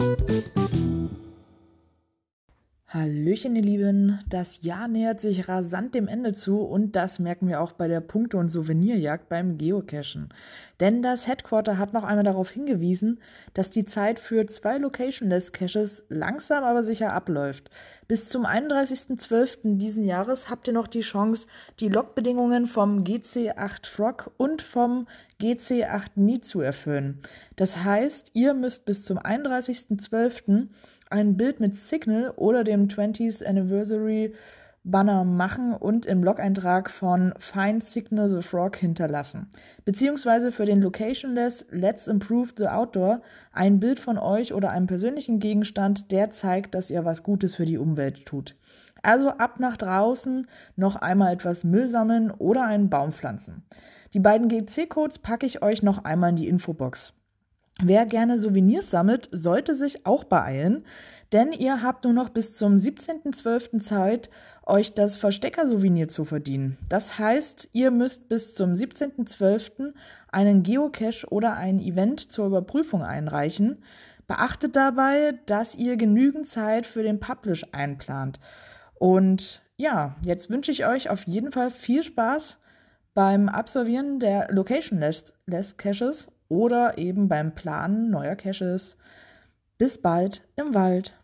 thank you Hallöchen, ihr Lieben. Das Jahr nähert sich rasant dem Ende zu und das merken wir auch bei der Punkte- und Souvenirjagd beim Geocachen. Denn das Headquarter hat noch einmal darauf hingewiesen, dass die Zeit für zwei Locationless Caches langsam aber sicher abläuft. Bis zum 31.12. diesen Jahres habt ihr noch die Chance, die Logbedingungen vom GC8 Frog und vom GC8 Nie zu erfüllen. Das heißt, ihr müsst bis zum 31.12 ein Bild mit Signal oder dem 20th Anniversary Banner machen und im Blog-Eintrag von Find Signal the Frog hinterlassen. Beziehungsweise für den Locationless Let's Improve the Outdoor ein Bild von euch oder einem persönlichen Gegenstand, der zeigt, dass ihr was Gutes für die Umwelt tut. Also ab nach draußen, noch einmal etwas Müll sammeln oder einen Baum pflanzen. Die beiden GC-Codes packe ich euch noch einmal in die Infobox. Wer gerne Souvenirs sammelt, sollte sich auch beeilen, denn ihr habt nur noch bis zum 17.12. Zeit, euch das Verstecker-Souvenir zu verdienen. Das heißt, ihr müsst bis zum 17.12. einen Geocache oder ein Event zur Überprüfung einreichen. Beachtet dabei, dass ihr genügend Zeit für den Publish einplant. Und ja, jetzt wünsche ich euch auf jeden Fall viel Spaß beim Absolvieren der Location-Less Caches oder eben beim Planen neuer Caches. Bis bald im Wald.